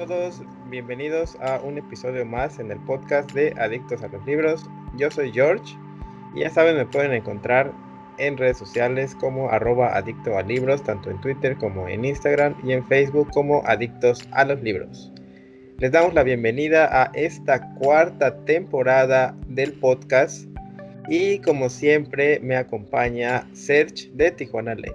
Todos, bienvenidos a un episodio más en el podcast de Adictos a los Libros. Yo soy George y ya saben, me pueden encontrar en redes sociales como arroba adicto a libros, tanto en Twitter como en Instagram y en Facebook como Adictos a los Libros. Les damos la bienvenida a esta cuarta temporada del podcast y como siempre me acompaña Serge de Tijuana Ley.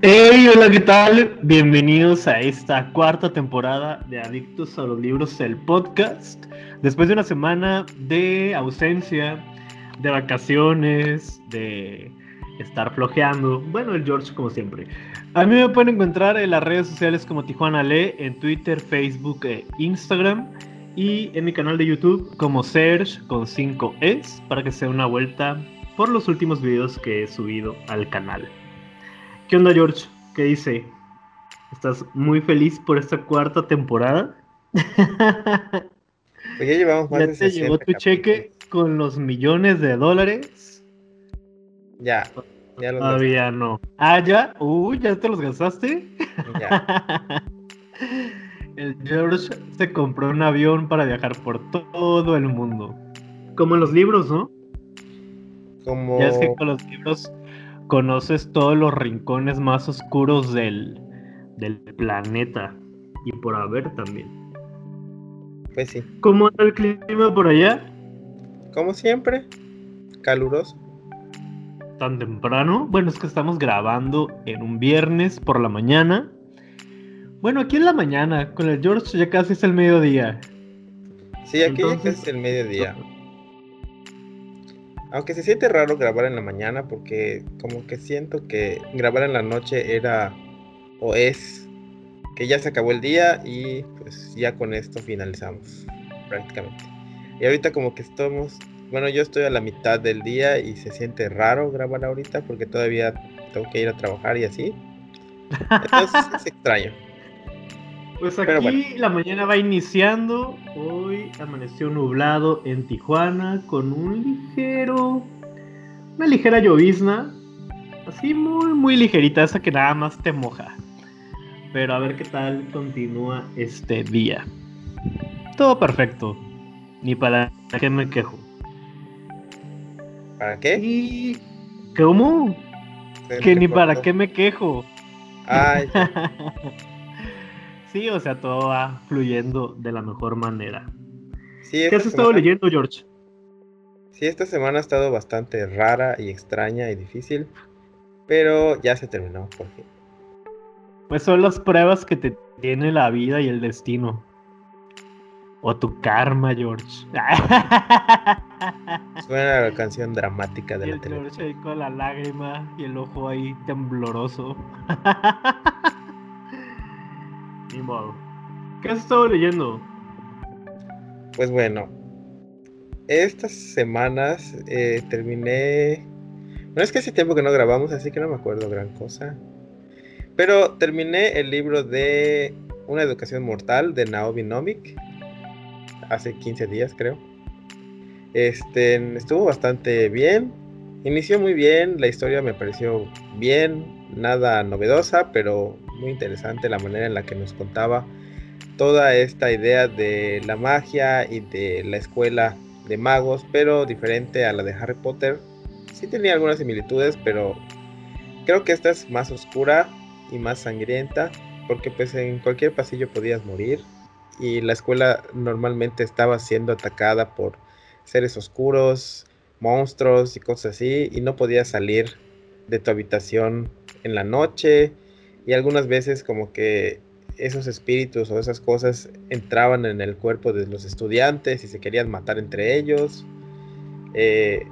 Hey, hola, ¿qué tal? Bienvenidos a esta cuarta temporada de Adictos a los Libros, el podcast. Después de una semana de ausencia, de vacaciones, de estar flojeando. Bueno, el George como siempre. A mí me pueden encontrar en las redes sociales como Tijuana Le, en Twitter, Facebook e Instagram. Y en mi canal de YouTube como Serge con 5 Es para que sea una vuelta por los últimos videos que he subido al canal. ¿Qué onda, George? ¿Qué dice? ¿Estás muy feliz por esta cuarta temporada? Pues ya llevamos más ¿Ya de te 60 llegó tu cheque con los millones de dólares? Ya, ya lo Todavía no. Ah, ya. Uy, ya te los gastaste. ya. El George se compró un avión para viajar por todo el mundo. Como en los libros, ¿no? Como Ya es que con los libros conoces todos los rincones más oscuros del, del planeta. Y por haber también. pues sí, ¿Cómo anda el clima por allá? como siempre, caluroso. ¿Tan temprano? Bueno, es que estamos grabando en un viernes por la mañana. Bueno, aquí en la mañana, con el George ya casi es el mediodía. Sí, aquí ya casi es el mediodía. Aunque se siente raro grabar en la mañana porque como que siento que grabar en la noche era o es que ya se acabó el día y pues ya con esto finalizamos prácticamente. Y ahorita como que estamos, bueno, yo estoy a la mitad del día y se siente raro grabar ahorita porque todavía tengo que ir a trabajar y así. Entonces es extraño. Pues aquí bueno. la mañana va iniciando. Hoy amaneció nublado en Tijuana con un ligero. Una ligera llovizna. Así muy, muy ligerita, esa que nada más te moja. Pero a ver qué tal continúa este día. Todo perfecto. Ni para qué me quejo. ¿Para qué? ¿Y cómo? Que ni para qué me quejo. Ay, Sí, o sea, todo va fluyendo de la mejor manera. sí, ¿Qué has estado semana- leyendo, George? Sí, esta semana ha estado bastante rara y extraña y difícil, pero ya se terminó por fin. Pues son las pruebas que te tiene la vida y el destino. O tu karma, George. Suena la canción dramática de y la el. George ahí con la lágrima y el ojo ahí tembloroso. ¿Qué has estado leyendo? Pues bueno, estas semanas eh, terminé. Bueno, es que hace tiempo que no grabamos, así que no me acuerdo gran cosa. Pero terminé el libro de Una educación mortal de Naomi Novik hace 15 días, creo. Este estuvo bastante bien. Inició muy bien, la historia me pareció bien, nada novedosa, pero muy interesante la manera en la que nos contaba toda esta idea de la magia y de la escuela de magos, pero diferente a la de Harry Potter. Sí tenía algunas similitudes, pero creo que esta es más oscura y más sangrienta, porque pues en cualquier pasillo podías morir y la escuela normalmente estaba siendo atacada por seres oscuros, monstruos y cosas así, y no podías salir de tu habitación en la noche y algunas veces como que esos espíritus o esas cosas entraban en el cuerpo de los estudiantes y se querían matar entre ellos. Eh,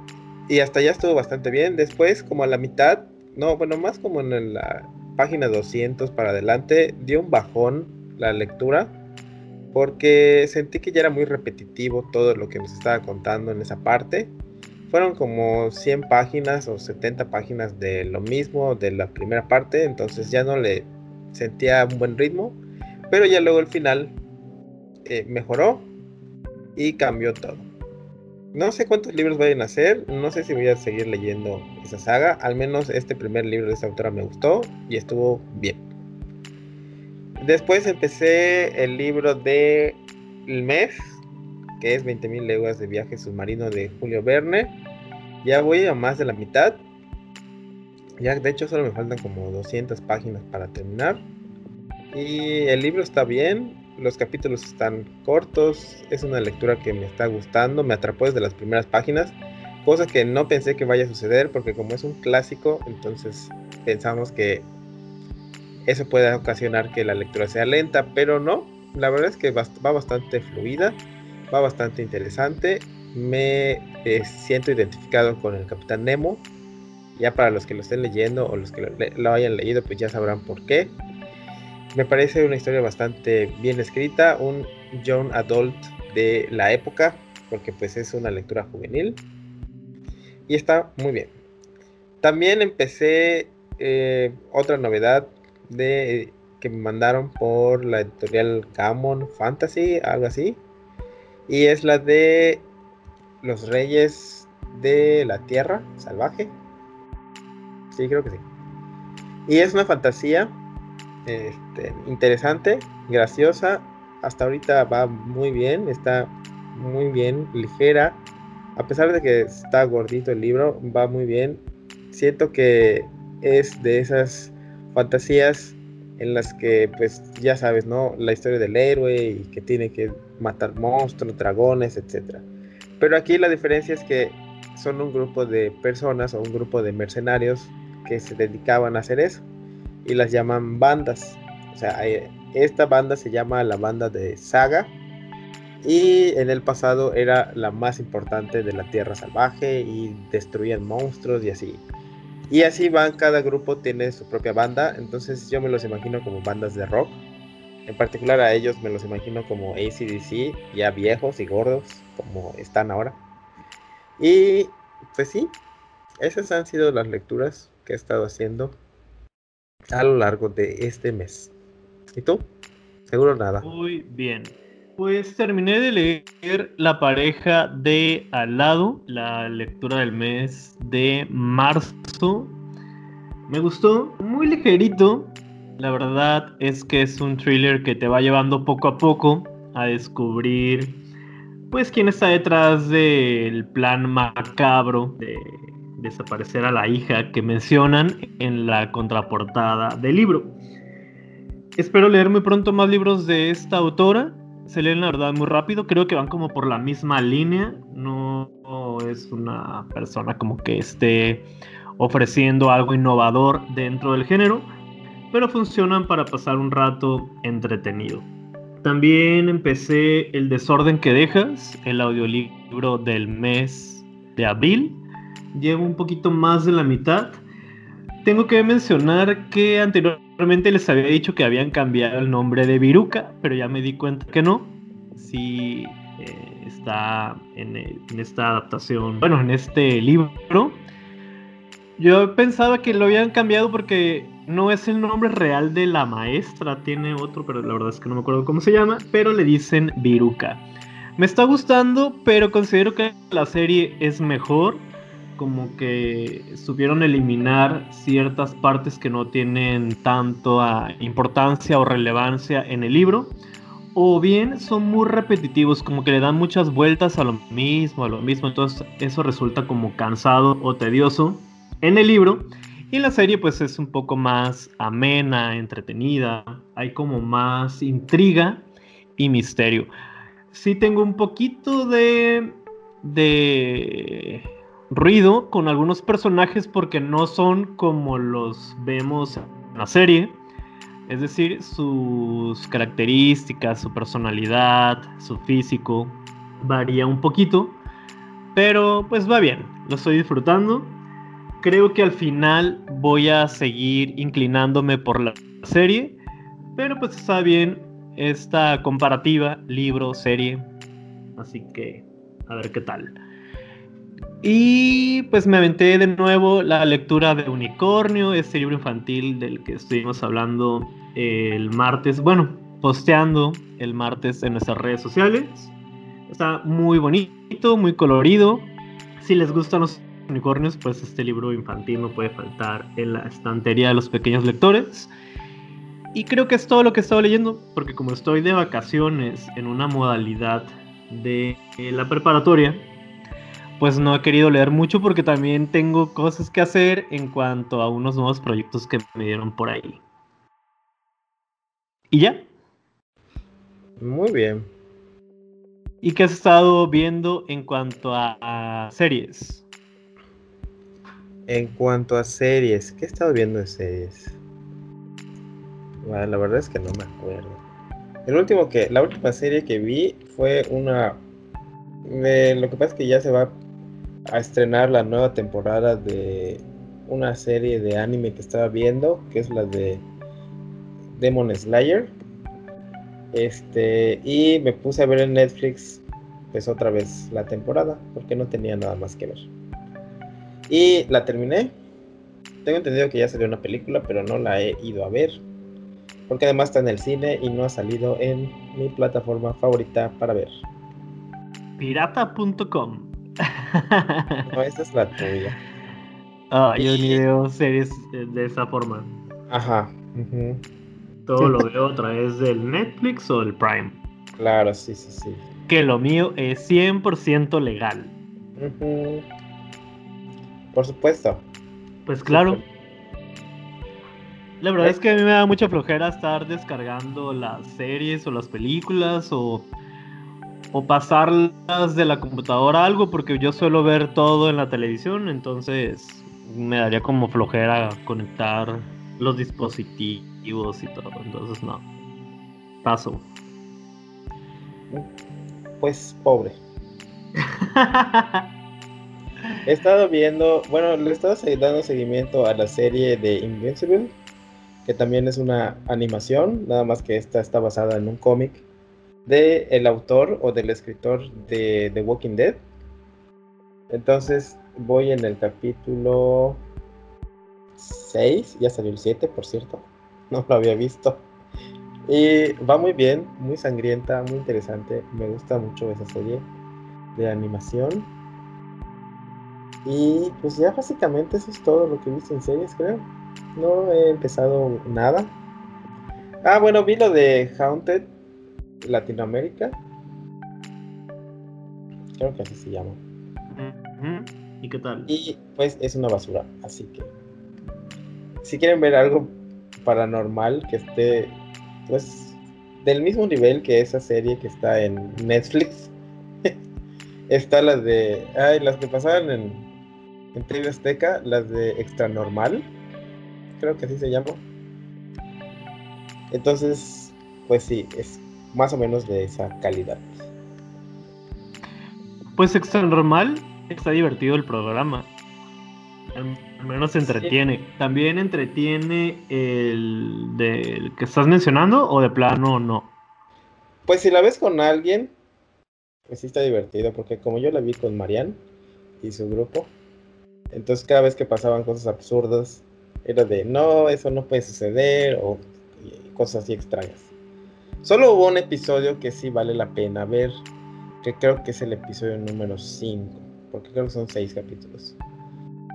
y hasta allá estuvo bastante bien. Después, como a la mitad, no, bueno, más como en la página 200 para adelante dio un bajón la lectura porque sentí que ya era muy repetitivo todo lo que nos estaba contando en esa parte. Fueron como 100 páginas o 70 páginas de lo mismo de la primera parte, entonces ya no le sentía un buen ritmo, pero ya luego el final eh, mejoró y cambió todo. No sé cuántos libros vayan a hacer, no sé si voy a seguir leyendo esa saga, al menos este primer libro de esta autora me gustó y estuvo bien. Después empecé el libro de El mes, que es 20.000 leguas de viaje submarino de Julio Verne. Ya voy a más de la mitad. Ya de hecho solo me faltan como 200 páginas para terminar. Y el libro está bien, los capítulos están cortos, es una lectura que me está gustando, me atrapó desde las primeras páginas, cosa que no pensé que vaya a suceder porque como es un clásico, entonces pensamos que eso puede ocasionar que la lectura sea lenta, pero no, la verdad es que va, bastante fluida, va bastante interesante, me eh, siento identificado con el Capitán Nemo, ya para los que lo estén leyendo o los que lo hayan leído pues ya sabrán por qué. Me parece una historia bastante bien escrita, un young adult de la época, porque pues es una lectura juvenil. Y está muy bien. También empecé eh, otra novedad de que me mandaron por la editorial Gammon Fantasy, algo así. Y es la de Los Reyes de la Tierra Salvaje. Sí, creo que sí. Y es una fantasía este, interesante, graciosa. Hasta ahorita va muy bien, está muy bien, ligera. A pesar de que está gordito el libro, va muy bien. Siento que es de esas fantasías en las que, pues, ya sabes, ¿no? La historia del héroe y que tiene que matar monstruos, dragones, etc. Pero aquí la diferencia es que son un grupo de personas o un grupo de mercenarios que se dedicaban a hacer eso y las llaman bandas. O sea, esta banda se llama la banda de Saga y en el pasado era la más importante de la Tierra Salvaje y destruían monstruos y así. Y así van, cada grupo tiene su propia banda, entonces yo me los imagino como bandas de rock. En particular a ellos me los imagino como ACDC, ya viejos y gordos, como están ahora. Y pues sí, esas han sido las lecturas que he estado haciendo a lo largo de este mes. ¿Y tú? Seguro nada. Muy bien. Pues terminé de leer La pareja de al lado, la lectura del mes de marzo. Me gustó, muy ligerito. La verdad es que es un thriller que te va llevando poco a poco a descubrir pues quién está detrás del plan macabro de desaparecer a la hija que mencionan en la contraportada del libro. Espero leer muy pronto más libros de esta autora. Se leen la verdad muy rápido, creo que van como por la misma línea. No es una persona como que esté ofreciendo algo innovador dentro del género, pero funcionan para pasar un rato entretenido. También empecé El desorden que dejas, el audiolibro del mes de abril llevo un poquito más de la mitad. Tengo que mencionar que anteriormente les había dicho que habían cambiado el nombre de Viruca, pero ya me di cuenta que no. Sí eh, está en, en, esta adaptación, bueno, en este libro. Yo pensaba que lo habían cambiado porque no es el nombre real de la maestra, tiene otro, pero la verdad es que no me acuerdo cómo se llama, pero le dicen Viruca. Me está gustando, pero considero que la serie es mejor como que supieron eliminar ciertas partes que no tienen tanto importancia o relevancia en el libro. O bien son muy repetitivos, como que le dan muchas vueltas a lo mismo, a lo mismo. Entonces eso resulta como cansado o tedioso en el libro. Y la serie pues es un poco más amena, entretenida. Hay como más intriga y misterio. Sí tengo un poquito de... de ruido con algunos personajes porque no son como los vemos en la serie. Es decir, sus características, su personalidad, su físico varía un poquito. Pero pues va bien, lo estoy disfrutando. Creo que al final voy a seguir inclinándome por la serie, pero pues está bien esta comparativa libro-serie, así que a ver qué tal. Y pues me aventé de nuevo la lectura de Unicornio, este libro infantil del que estuvimos hablando el martes, bueno, posteando el martes en nuestras redes sociales. Está muy bonito, muy colorido. Si les gustan los unicornios, pues este libro infantil no puede faltar en la estantería de los pequeños lectores. Y creo que es todo lo que he estado leyendo, porque como estoy de vacaciones en una modalidad de la preparatoria, pues no he querido leer mucho porque también tengo cosas que hacer en cuanto a unos nuevos proyectos que me dieron por ahí. ¿Y ya? Muy bien. ¿Y qué has estado viendo en cuanto a, series? En cuanto a series, ¿qué he estado viendo de series? Bueno, la verdad es que no me acuerdo. El último que, la última serie que vi fue una. lo que pasa es que ya se va a estrenar la nueva temporada de una serie de anime que estaba viendo, que es la de Demon Slayer, este, y me puse a ver en Netflix, pues otra vez la temporada, porque no tenía nada más que ver. Y la terminé. Tengo entendido que ya salió una película, pero no la he ido a ver. Porque además está en el cine y no ha salido en mi plataforma favorita para ver. Pirata.com. No, esa es la tuya. Ah, yo ni veo series de esa forma. Ajá. Todo lo veo a través del Netflix o del Prime. Claro, sí, sí, sí. Que lo mío es 100% legal. Por supuesto. Pues claro. La verdad es que a mí me da mucha flojera estar descargando las series o las películas o, o pasarlas de la computadora a algo porque yo suelo ver todo en la televisión, entonces me daría como flojera conectar los dispositivos y todo, entonces no. Paso. Pues pobre. he estado viendo, bueno, le he estado dando seguimiento a la serie de Invincible, que también es una animación, nada más que esta está basada en un cómic de el autor o del escritor de The Walking Dead. Entonces voy en el capítulo 6, ya salió el 7, por cierto no lo había visto. Y va muy bien, muy sangrienta, muy interesante. Me gusta mucho esa serie de animación. Y pues ya básicamente eso es todo lo que he visto en series, creo. No he empezado nada. Ah, bueno, vi lo de Haunted Latinoamérica. Creo que así se llama. ¿Y qué tal? Y pues es una basura, así que si quieren ver algo paranormal que esté, pues, del mismo nivel que esa serie que está en Netflix. está las de, ay, las que pasaban en, en TV Azteca, las de Extra Normal, creo que así se llama. Entonces, pues sí, es más o menos de esa calidad. Pues Extra Normal está divertido el programa. Al menos entretiene. ¿También entretiene el del que estás mencionando o de plano no? Pues si la ves con alguien, pues sí está divertido, porque como yo la vi con Marianne y su grupo, entonces cada vez que pasaban cosas absurdas, era de no, eso no puede suceder, o cosas así extrañas. Solo hubo un episodio que sí vale la pena ver, que creo que es el episodio número 5, porque creo que son 6 capítulos.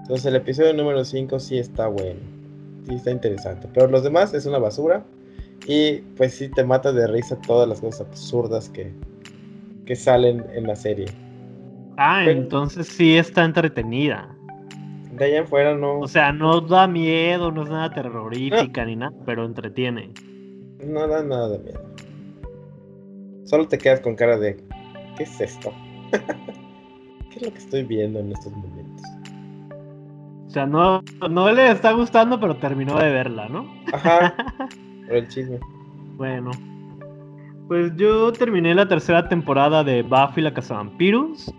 Entonces el episodio número 5 sí está bueno. Sí está interesante. Pero los demás es una basura. Y pues sí te mata de risa todas las cosas absurdas que, que salen en la serie. Ah, entonces sí está entretenida. De allá en fuera no. O sea, no da miedo, no es nada terrorífica ni nada, pero entretiene. No da nada de miedo. Solo te quedas con cara de ¿qué es esto? ¿Qué es lo que estoy viendo en estos momentos? sea, no, no le está gustando, pero terminó de verla, ¿no? Ajá. Por el chisme. Bueno. Pues yo terminé la tercera temporada de Buffy la Cazavampiros.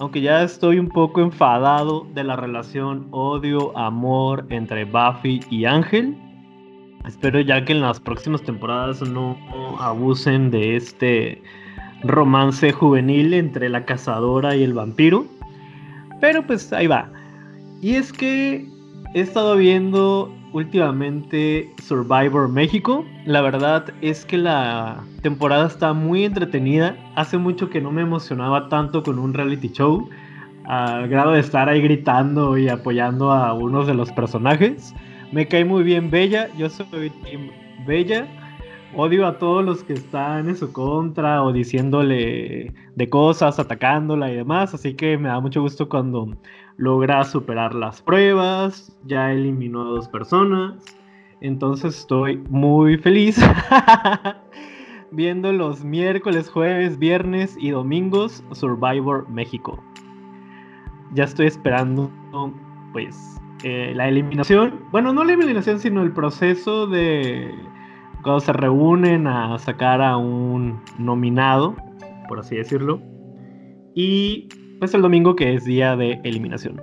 Aunque ya estoy un poco enfadado de la relación odio-amor entre Buffy y Ángel. Espero ya que en las próximas temporadas no abusen de este romance juvenil entre la cazadora y el vampiro. Pero pues ahí va. Y es que he estado viendo últimamente Survivor México. La verdad es que la temporada está muy entretenida. Hace mucho que no me emocionaba tanto con un reality show. Al grado de estar ahí gritando y apoyando a unos de los personajes. Me cae muy bien Bella. Yo soy Team Bella. Odio a todos los que están en su contra o diciéndole de cosas, atacándola y demás. Así que me da mucho gusto cuando logra superar las pruebas, ya eliminó a dos personas, entonces estoy muy feliz viendo los miércoles, jueves, viernes y domingos Survivor México. Ya estoy esperando pues eh, la eliminación, bueno, no la eliminación, sino el proceso de cuando se reúnen a sacar a un nominado, por así decirlo. Y pues el domingo que es día de eliminación.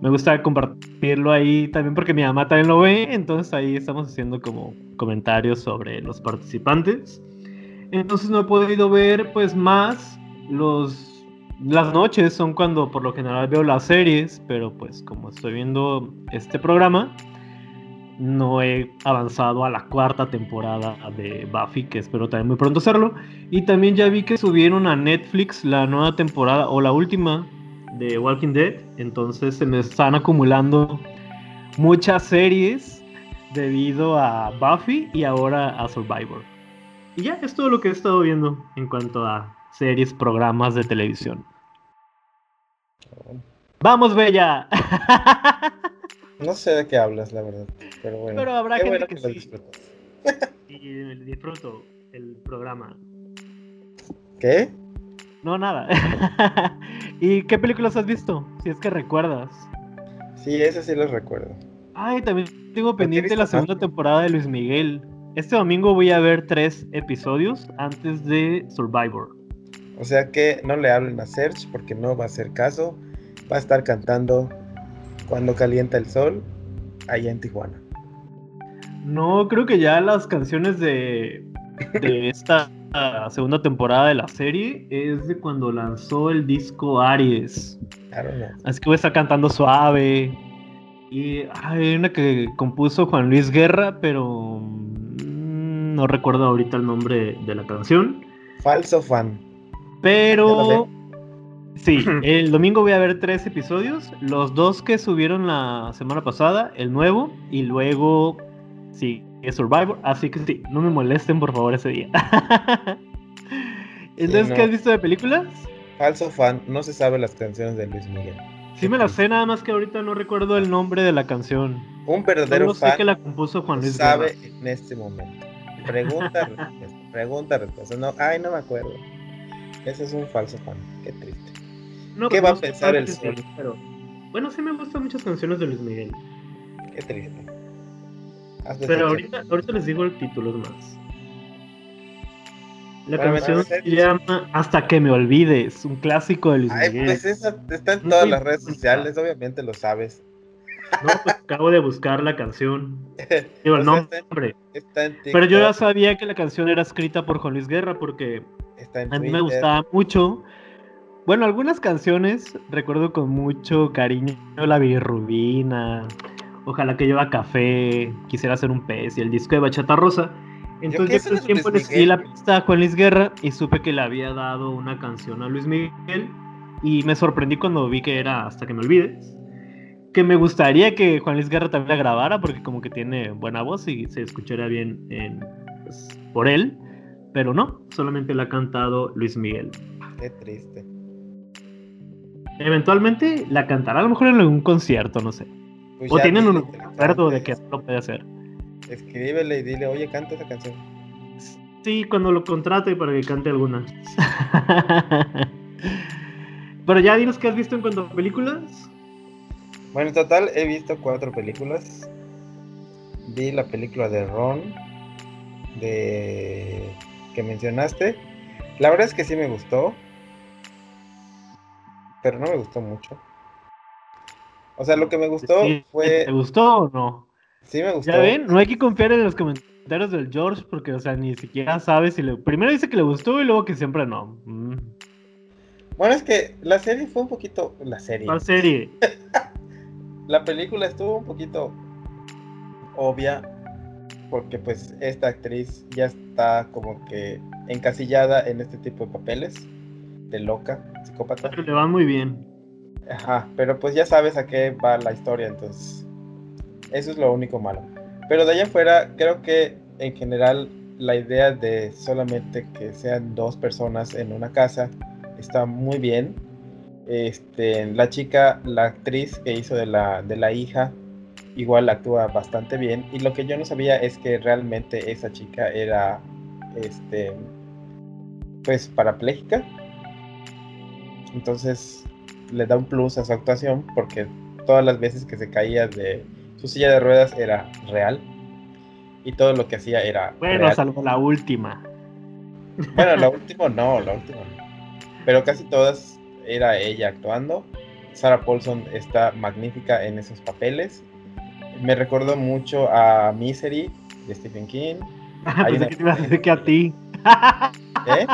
Me gusta compartirlo ahí también porque mi mamá también lo ve, entonces ahí estamos haciendo como comentarios sobre los participantes. Entonces no he podido ver pues más los las noches son cuando por lo general veo las series, pero pues como estoy viendo este programa, no he avanzado a la cuarta temporada de Buffy, que espero también muy pronto hacerlo. Y también ya vi que subieron a Netflix la nueva temporada o la última de Walking Dead. Entonces se me están acumulando muchas series debido a Buffy y ahora a Survivor. Y ya es todo lo que he estado viendo en cuanto a series, programas de televisión. ¡Vamos, Bella! No sé de qué hablas, la verdad. Pero bueno. Pero habrá gente que, sí. Y disfruto el programa. ¿Qué? No, nada. ¿Y qué películas has visto? Si es que recuerdas. Sí, ese sí los recuerdo. Ay, también tengo pendiente la segunda temporada de Luis Miguel. Este domingo voy a ver tres episodios antes de Survivor. O sea que no le hablen a Serge porque no va a hacer caso. Va a estar cantando cuando calienta el sol allá en Tijuana. No, creo que ya las canciones de, de esta ah, segunda temporada de la serie es de cuando lanzó el disco Aries. Claro, no. Así que voy a estar cantando suave. Y ay, hay una que compuso Juan Luis Guerra, pero mm, no recuerdo ahorita el nombre de la canción. Falso fan. Pero sí, el domingo voy a ver tres episodios. Los dos que subieron la semana pasada, el nuevo, y luego sí, es Survivor. Así que sí, no me molesten por favor ese día. Entonces, no. ¿qué has visto de películas? Falso fan. No se sabe las canciones de Luis Miguel. Sí me la sé, nada más que ahorita no recuerdo el nombre de la canción. Un verdadero Solo sé fan que la compuso Juan Luis sabe Guerra. en este momento. Pregunta, respuesta. Pregunta, respuesta. No, ay, no me acuerdo. Ese es un falso fan. Qué triste. No, ¿Qué pero va a pensar el sol? pero- Bueno, sí me gustan muchas canciones de Luis Miguel. Qué triste. Pero ahorita, ahorita les digo el título más. La Bueno, canción se llama Hasta que me olvides, un clásico de Luis Ay, Miguel. pues esa está en No todas las redes sociales, obviamente lo sabes. No, pues acabo de buscar la canción. Digo, el está en- nombre. Está en Pero yo ya sabía que la canción era escrita por Juan Luis Guerra porque a mí me gustaba mucho. Bueno, algunas canciones recuerdo con mucho cariño la bilirrubina, Ojalá que lleva café, quisiera ser un pez y el disco de Bachata Rosa. Entonces yo el tiempo le seguí la pista a Juan Luis Guerra y supe que le había dado una canción a Luis Miguel y me sorprendí cuando vi que era Hasta que me olvides. Que me gustaría que Juan Luis Guerra también la grabara porque como que tiene buena voz y se escucharía bien en- pues, por él, pero no, solamente la ha cantado Luis Miguel. Qué triste. Eventualmente la cantará a lo mejor en algún concierto, no sé. Pues O tienen un acuerdo de que lo puede hacer. Escríbele y dile, oye, canta esa canción. Sí, cuando lo contrate para que cante alguna. Pero ya dinos qué has visto en cuanto a películas. Bueno, en total he visto cuatro películas. Vi la película de Ron, de que mencionaste. La verdad es que sí me gustó. Pero no me gustó mucho. O sea, lo que me gustó fue. ¿Te gustó o no? Sí, me gustó. Ya ven, no hay que confiar en los comentarios del George porque, o sea, ni siquiera sabe si le. Primero dice que le gustó y luego que siempre no. Mm. Bueno, es que la serie fue un poquito. La serie. La serie. la película estuvo un poquito obvia porque pues esta actriz ya está como que encasillada en este tipo de papeles de loca, psicópata. Pero le va muy bien. Ajá, pero pues ya sabes a qué va la historia, entonces eso es lo único malo. Pero de allá afuera, creo que en general la idea de solamente que sean dos personas en una casa está muy bien. Este, la chica, la actriz que hizo de la, de la hija, igual actúa bastante bien. Y lo que yo no sabía es que realmente esa chica era, este, pues parapléjica. Entonces le da un plus a su actuación porque todas las veces que se caía de su silla de ruedas era real y todo lo que hacía era bueno salvo la última. Bueno la última no la última no. Pero casi todas era ella actuando. Sarah Paulson está magnífica en esos papeles. Me recordó mucho a Misery de Stephen King. Pensé que te ibas a decir que a ti ¿Eh?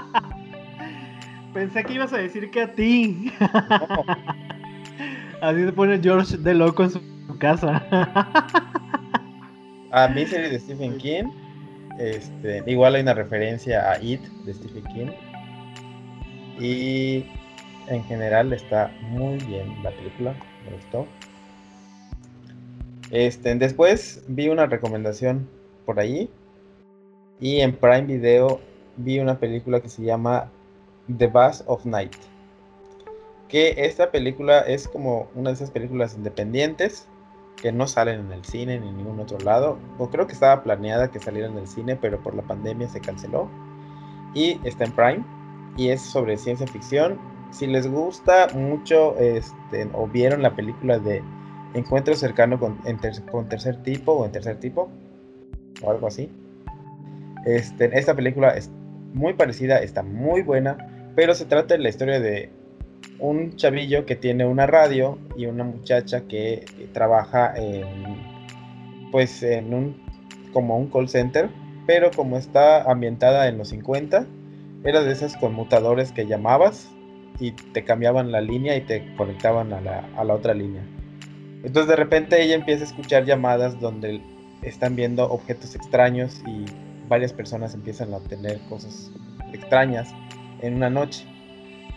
Pensé que ibas a decir que a ti así se pone George de loco en su casa. a Misery de Stephen King. Este, igual hay una referencia a It de Stephen King. Y en general está muy bien la película. Me gustó. Este, después vi una recomendación por ahí. Y en Prime Video vi una película que se llama The Buzz of Night que esta película es como una de esas películas independientes que no salen en el cine ni en ningún otro lado. O creo que estaba planeada que saliera en el cine, pero por la pandemia se canceló. Y está en Prime. Y es sobre ciencia ficción. Si les gusta mucho este, o vieron la película de Encuentro cercano con, con tercer tipo o en tercer tipo, o algo así. Este, esta película es muy parecida, está muy buena, pero se trata de la historia de un chavillo que tiene una radio y una muchacha que trabaja en pues en un como un call center, pero como está ambientada en los 50, era de esas conmutadores que llamabas y te cambiaban la línea y te conectaban a la, a la otra línea. Entonces de repente ella empieza a escuchar llamadas donde están viendo objetos extraños y varias personas empiezan a obtener cosas extrañas en una noche.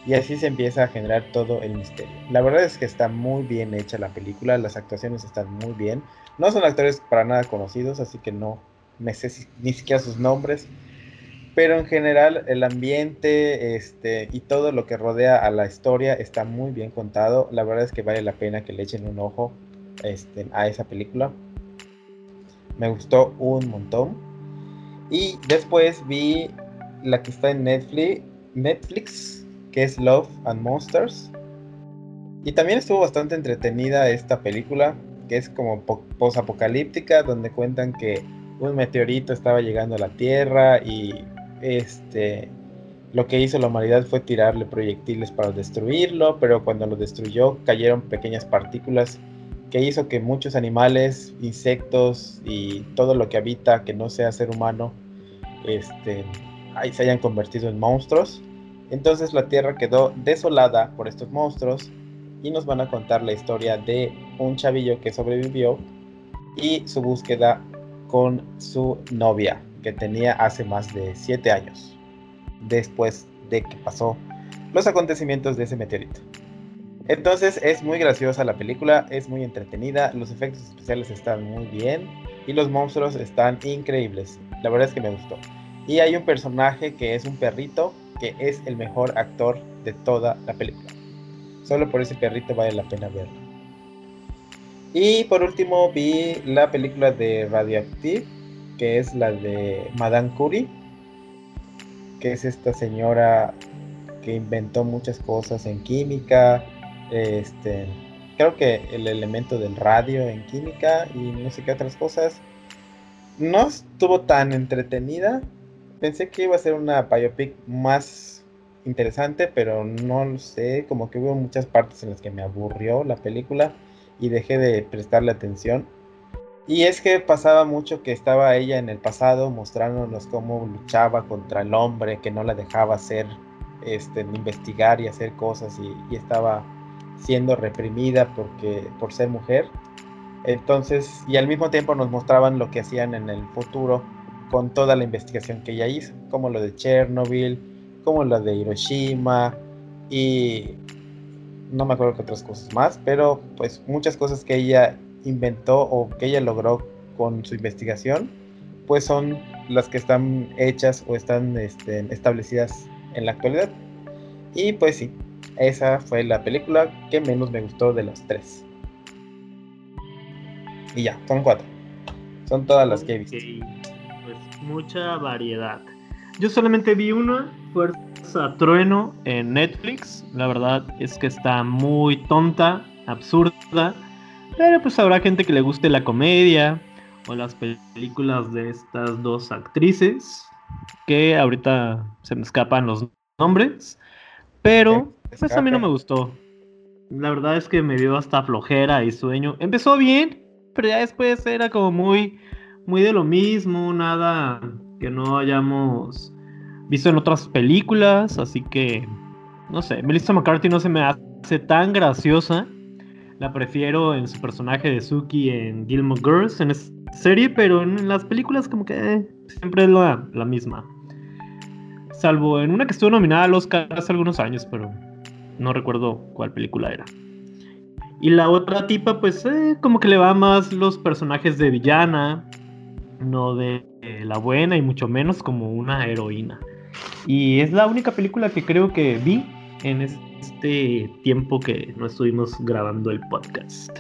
Y así se empieza a generar todo el misterio. La verdad es que está muy bien hecha la película, las actuaciones están muy bien. No son actores para nada conocidos, así que no me sé ni siquiera sus nombres. Pero en general el ambiente este, y todo lo que rodea a la historia está muy bien contado. La verdad es que vale la pena que le echen un ojo este, a esa película. Me gustó un montón. Y después vi la que está en Netflix, Netflix que es Love and Monsters. Y también estuvo bastante entretenida esta película, que es como post-apocalíptica, donde cuentan que un meteorito estaba llegando a la Tierra y este lo que hizo la humanidad fue tirarle proyectiles para destruirlo, pero cuando lo destruyó cayeron pequeñas partículas que hizo que muchos animales, insectos y todo lo que habita que no sea ser humano este, ahí se hayan convertido en monstruos. Entonces la Tierra quedó desolada por estos monstruos y nos van a contar la historia de un chavillo que sobrevivió y su búsqueda con su novia que tenía hace más de 7 años después de que pasó los acontecimientos de ese meteorito. Entonces es muy graciosa la película, es muy entretenida, los efectos especiales están muy bien y los monstruos están increíbles. La verdad es que me gustó. Y hay un personaje que es un perrito que es el mejor actor de toda la película. Solo por ese perrito vale la pena verlo. Y por último vi la película de Radioactive, que es la de Madame Curie, que es esta señora que inventó muchas cosas en química, este, creo que el elemento del radio en química y no sé qué otras cosas. No estuvo tan entretenida, pensé que iba a ser una biopic más interesante, pero no sé, como que hubo muchas partes en las que me aburrió la película y dejé de prestarle atención. Y es que pasaba mucho que estaba ella en el pasado mostrándonos cómo luchaba contra el hombre que no la dejaba hacer, este, investigar y hacer cosas y, estaba siendo reprimida porque, por ser mujer. Entonces, y al mismo tiempo nos mostraban lo que hacían en el futuro con toda la investigación que ella hizo, como lo de Chernobyl, como lo de Hiroshima y no me acuerdo qué otras cosas más, pero pues muchas cosas que ella inventó o que ella logró con su investigación, pues son las que están hechas o están este, establecidas en la actualidad. Y pues sí, esa fue la película que menos me gustó de las tres. Y ya, son cuatro. Son todas las que he visto. Mucha variedad. Yo solamente vi una, Fuerza Trueno, en Netflix. La verdad es que está muy tonta, absurda. Pero pues habrá gente que le guste la comedia o las películas de estas dos actrices. Que ahorita se me escapan los nombres. Pero pues a mí no me gustó. La verdad es que me dio hasta flojera y sueño. Empezó bien, pero ya después era como muy, muy de lo mismo, nada que no hayamos visto en otras películas, así que no sé, Melissa McCarthy no se me hace tan graciosa. La prefiero en su personaje de Suki en Gilmore Girls, en esta serie, pero en las películas como que eh, siempre es la, la, misma. Salvo en una que estuvo nominada al Oscar hace algunos años, pero no recuerdo cuál película era. Y la otra tipa, pues, eh, como que le va más los personajes de villana, no de la buena y mucho menos como una heroína. Y es la única película que creo que vi en este tiempo que no estuvimos grabando el podcast.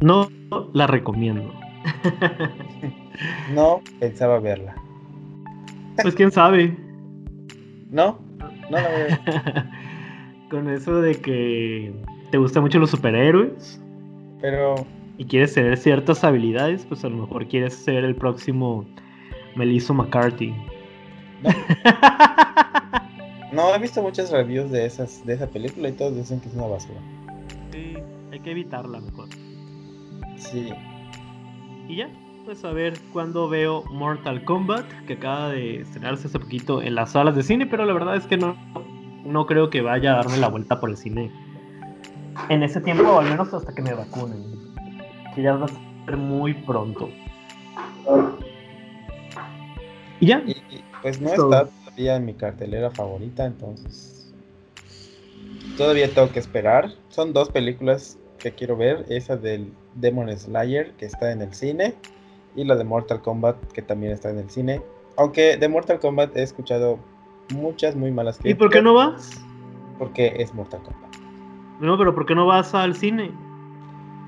No la recomiendo. no pensaba verla. Pues quién sabe. No, no la veo. Con eso de que te gustan mucho los superhéroes. Pero. Y quieres tener ciertas habilidades, pues a lo mejor quieres ser el próximo Melissa McCarthy. No. he visto muchas reviews de esas de esa película y todos dicen que es una basura. Sí, hay que evitarla mejor. Sí. Y ya, pues a ver cuando veo Mortal Kombat, que acaba de estrenarse hace poquito en las salas de cine, pero la verdad es que no, no creo que vaya a darme la vuelta por el cine en ese tiempo, o al menos hasta que me vacunen. Que ya va a ser muy pronto. Y ya. pues no está todavía en mi cartelera favorita, entonces. Todavía tengo que esperar. Son dos películas que quiero ver: esa del Demon Slayer, que está en el cine, y la de Mortal Kombat, que también está en el cine. Aunque de Mortal Kombat he escuchado muchas muy malas críticas. ¿Y por qué no vas? Porque es Mortal Kombat. No, pero ¿por qué no vas al cine?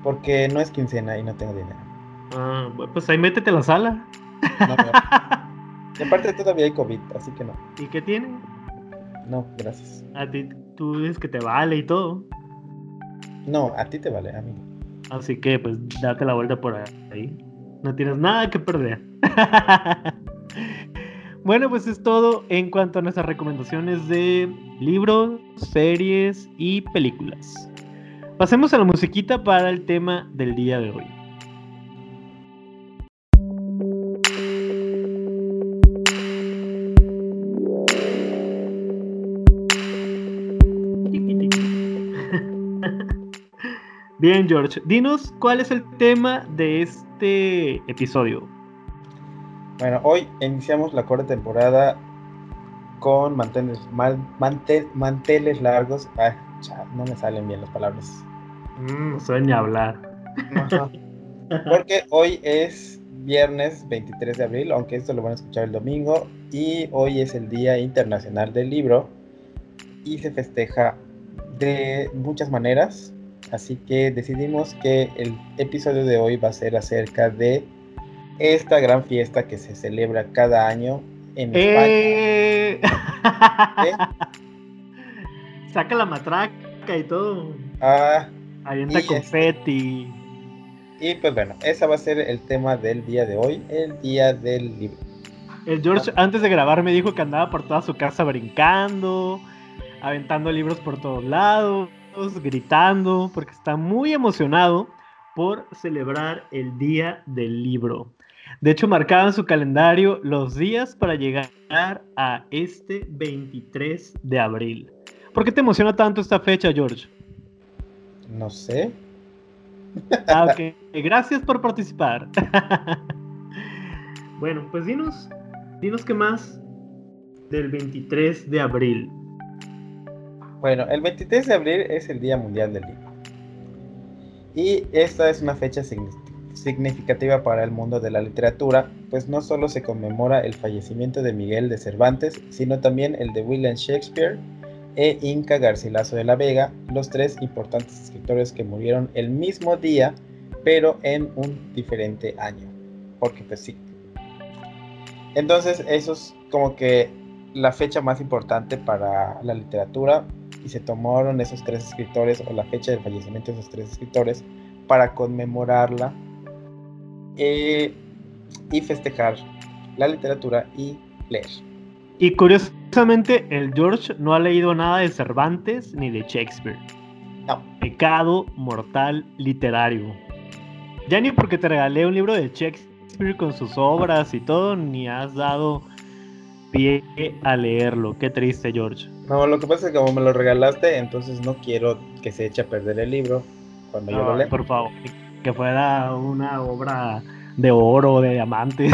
Porque no es quincena y no tengo dinero. Ah, pues ahí métete a la sala. No, Y aparte todavía hay COVID, así que no. ¿Y qué tiene? No, gracias. A ti, tú dices que te vale y todo. No, a ti te vale, a mí. Así que, pues, date la vuelta por ahí. No tienes nada que perder. bueno, pues es todo en cuanto a nuestras recomendaciones de libros, series y películas. Pasemos a la musiquita para el tema del día de hoy. Bien, George, dinos cuál es el tema de este episodio. Bueno, hoy iniciamos la cuarta temporada con manteles, manteles largos. Ay, no me salen bien las palabras. Mm, sueña hablar. Porque hoy es viernes 23 de abril, aunque esto lo van a escuchar el domingo, y hoy es el Día Internacional del Libro y se festeja de muchas maneras. Así que decidimos que el episodio de hoy va a ser acerca de esta gran fiesta que se celebra cada año en eh... España. Saca la matraca y todo. Ah. Avienta confeti. Y pues bueno, ese va a ser el tema del día de hoy, el día del libro. El George antes de grabar me dijo que andaba por toda su casa brincando, aventando libros por todos lados, gritando, porque está muy emocionado por celebrar el Día del Libro. De hecho, marcaba en su calendario los días para llegar a este 23 de abril. ¿Por qué te emociona tanto esta fecha, George? No sé. Ah, ok. Gracias por participar. bueno, pues dinos, dinos qué más del 23 de abril. Bueno, el 23 de abril es el Día Mundial del Libro. Y esta es una fecha significativa para el mundo de la literatura, pues no solo se conmemora el fallecimiento de Miguel de Cervantes, sino también el de William Shakespeare e Inca Garcilaso de la Vega, los tres importantes escritores que murieron el mismo día, pero en un diferente año. Porque pues sí. Entonces eso es como que la fecha más importante para la literatura y se tomaron esos tres escritores o la fecha del fallecimiento de esos tres escritores para conmemorarla eh, y festejar la literatura y leer. Y curiosamente, el George no ha leído nada de Cervantes ni de Shakespeare. No. Pecado mortal literario. Ya ni porque te regalé un libro de Shakespeare con sus obras y todo, ni has dado pie a leerlo. Qué triste, George. No, lo que pasa es que como me lo regalaste, entonces no quiero que se eche a perder el libro cuando yo lo lea. Por favor, que fuera una obra de oro, de diamantes.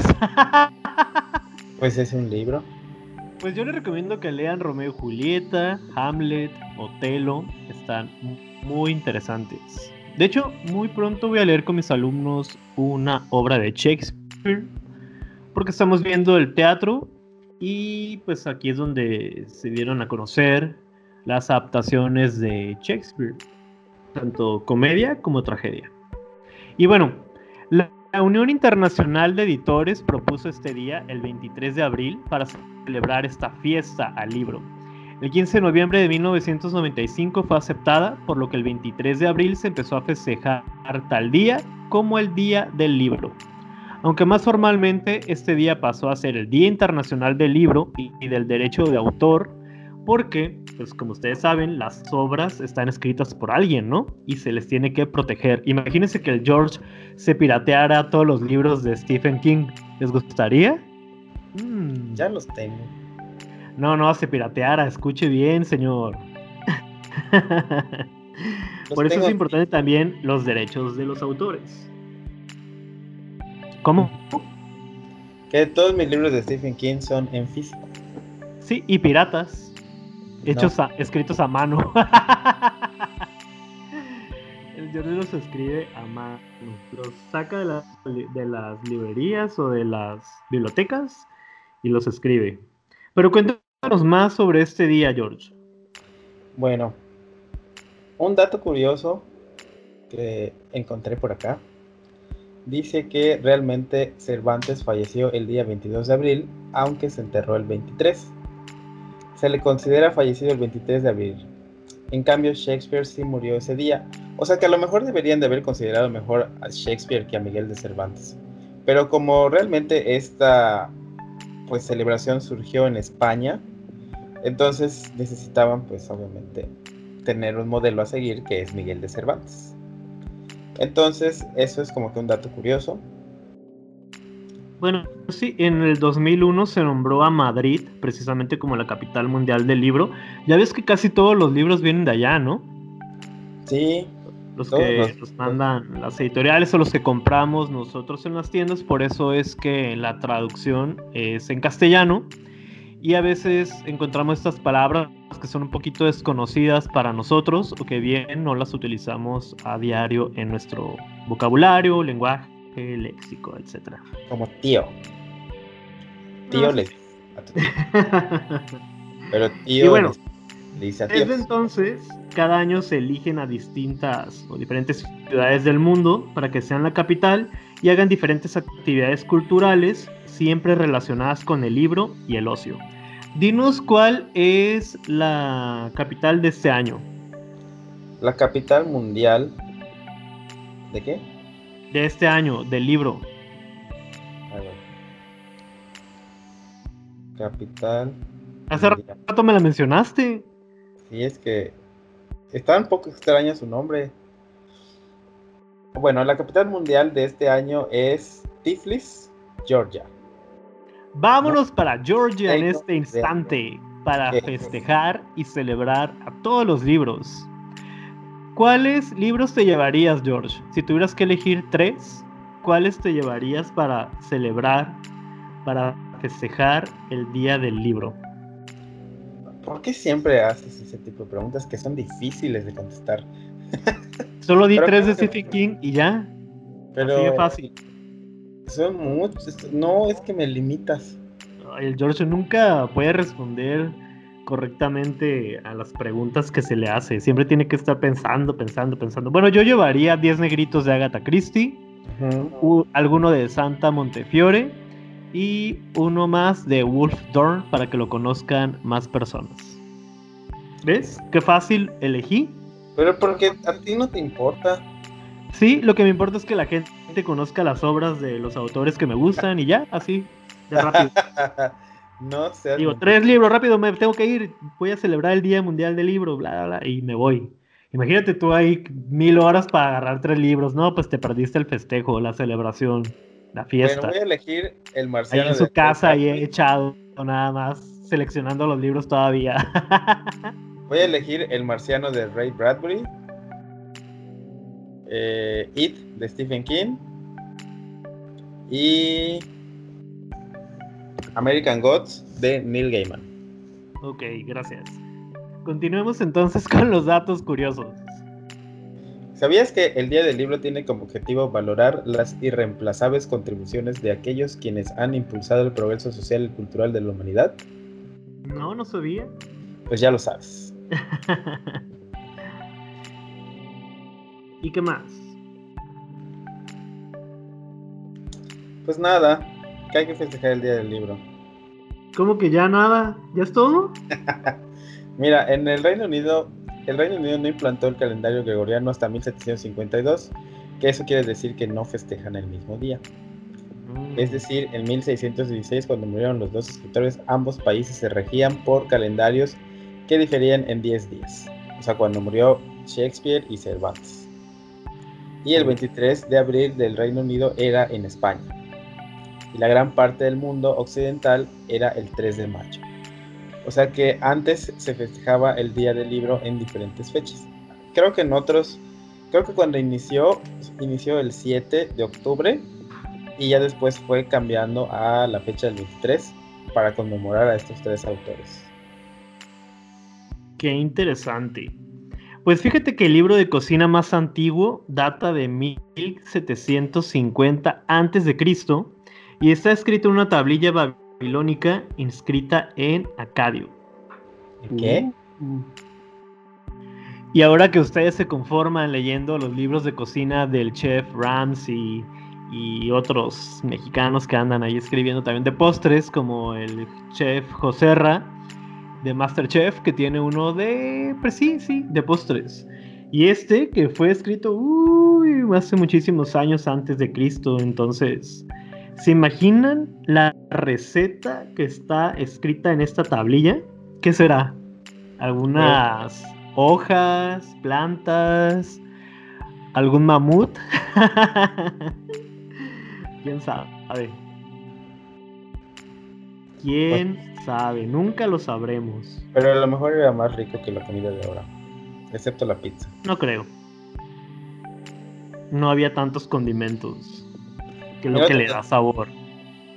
pues es un libro. Pues yo les recomiendo que lean Romeo y Julieta, Hamlet, Otelo. Están muy interesantes. De hecho, muy pronto voy a leer con mis alumnos una obra de Shakespeare. Porque estamos viendo el teatro y pues aquí es donde se dieron a conocer las adaptaciones de Shakespeare. Tanto comedia como tragedia. Y bueno, la Unión Internacional de Editores propuso este día, el 23 de abril, para celebrar esta fiesta al libro. El 15 de noviembre de 1995 fue aceptada, por lo que el 23 de abril se empezó a festejar tal día como el Día del Libro. Aunque más formalmente este día pasó a ser el Día Internacional del Libro y del Derecho de Autor, porque, pues como ustedes saben, las obras están escritas por alguien, ¿no? Y se les tiene que proteger. Imagínense que el George se pirateara todos los libros de Stephen King. ¿Les gustaría? Mm. Ya los tengo. No, no, se pirateara, escuche bien, señor. por eso es importante también los derechos de los autores. ¿Cómo? Que todos mis libros de Stephen King son en físico. Sí, y piratas. Hechos escritos a mano. el Jordi los escribe a mano. Los saca de, de las librerías o de las bibliotecas y los escribe. Pero cuéntanos más sobre este día, George. Bueno, un dato curioso que encontré por acá dice que realmente Cervantes falleció el día 22 de abril, aunque se enterró el 23 se le considera fallecido el 23 de abril. En cambio, Shakespeare sí murió ese día. O sea que a lo mejor deberían de haber considerado mejor a Shakespeare que a Miguel de Cervantes. Pero como realmente esta pues celebración surgió en España, entonces necesitaban pues obviamente tener un modelo a seguir que es Miguel de Cervantes. Entonces, eso es como que un dato curioso. Bueno, sí, en el 2001 se nombró a Madrid precisamente como la capital mundial del libro. Ya ves que casi todos los libros vienen de allá, ¿no? Sí. Los que nos mandan las editoriales o los que compramos nosotros en las tiendas, por eso es que la traducción es en castellano y a veces encontramos estas palabras que son un poquito desconocidas para nosotros o que bien no las utilizamos a diario en nuestro vocabulario, lenguaje léxico, etcétera. Como tío. Tío le Pero tío y bueno, le dice a Desde entonces, cada año se eligen a distintas o diferentes ciudades del mundo para que sean la capital y hagan diferentes actividades culturales, siempre relacionadas con el libro y el ocio. Dinos cuál es la capital de este año. La capital mundial. ¿De qué? De este año, del libro. Capital. Hace rato me la mencionaste. Sí, es que está un poco extraño su nombre. Bueno, la capital mundial de este año es Tiflis, Georgia. Vámonos para Georgia en este instante para festejar y celebrar a todos los libros. ¿Cuáles libros te llevarías, George? Si tuvieras que elegir tres, ¿cuáles te llevarías para celebrar, para festejar el día del libro? ¿Por qué siempre haces ese tipo de preguntas que son difíciles de contestar? Solo di tres de Stephen King y ya. Pero Así de fácil. Son muchos. No, es que me limitas. El George nunca puede responder correctamente a las preguntas que se le hace. Siempre tiene que estar pensando, pensando, pensando. Bueno, yo llevaría 10 negritos de Agatha Christie, alguno de Santa Montefiore y uno más de Wolf Dorn para que lo conozcan más personas. ¿Ves? Qué fácil elegí. Pero porque a ti no te importa. Sí, lo que me importa es que la gente conozca las obras de los autores que me gustan y ya, así, de rápido. no sé. Digo, tres libros, rápido, me tengo que ir. Voy a celebrar el Día Mundial del Libro, bla, bla, bla, y me voy. Imagínate tú ahí mil horas para agarrar tres libros. No, pues te perdiste el festejo, la celebración, la fiesta. Bueno, voy a elegir el marciano. Ahí en su casa, ahí echado, nada más, seleccionando los libros todavía. voy a elegir el marciano de Ray Bradbury. Eh, It de Stephen King. Y American Gods de Neil Gaiman. Ok, gracias. Continuemos entonces con los datos curiosos. ¿Sabías que el Día del Libro tiene como objetivo valorar las irreemplazables contribuciones de aquellos quienes han impulsado el progreso social y cultural de la humanidad? No, no sabía. Pues ya lo sabes. ¿Y qué más? Pues nada, que hay que festejar el Día del Libro. ¿Cómo que ya nada? ¿Ya es todo? Mira, en el Reino Unido, el Reino Unido no implantó el calendario gregoriano hasta 1752, que eso quiere decir que no festejan el mismo día. Mm. Es decir, en 1616, cuando murieron los dos escritores, ambos países se regían por calendarios que diferían en 10 días. O sea, cuando murió Shakespeare y Cervantes. Y el 23 de abril del Reino Unido era en España y la gran parte del mundo occidental era el 3 de mayo. O sea que antes se festejaba el Día del Libro en diferentes fechas. Creo que en otros, creo que cuando inició, inició el 7 de octubre y ya después fue cambiando a la fecha del 23 para conmemorar a estos tres autores. Qué interesante. Pues fíjate que el libro de cocina más antiguo data de 1750 a.C y está escrito en una tablilla babilónica inscrita en acadio. ¿Qué? Y ahora que ustedes se conforman leyendo los libros de cocina del chef Ramsey y otros mexicanos que andan ahí escribiendo también de postres, como el chef Joserra de Masterchef, que tiene uno de, pues sí, sí, de postres. Y este que fue escrito uy, hace muchísimos años antes de Cristo, entonces ¿Se imaginan la receta que está escrita en esta tablilla? ¿Qué será? ¿Algunas hojas, plantas? ¿Algún mamut? ¿Quién sabe? ¿Quién sabe? Nunca lo sabremos. Pero a lo mejor era más rico que la comida de ahora. Excepto la pizza. No creo. No había tantos condimentos que lo que le da sabor.